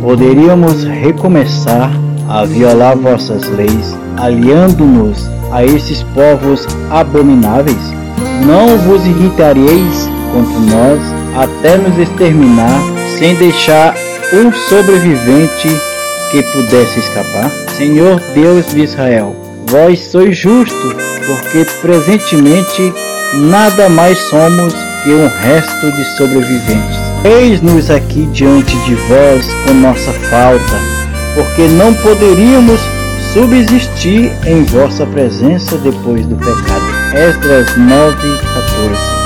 Poderíamos recomeçar a violar vossas leis, aliando-nos a esses povos abomináveis? Não vos irritareis contra nós até nos exterminar, sem deixar um sobrevivente que pudesse escapar? Senhor Deus de Israel, vós sois justo, porque presentemente nada mais somos que um resto de sobreviventes. Eis-nos aqui diante de vós com nossa falta, porque não poderíamos subsistir em vossa presença depois do pecado. Esdras 9, 14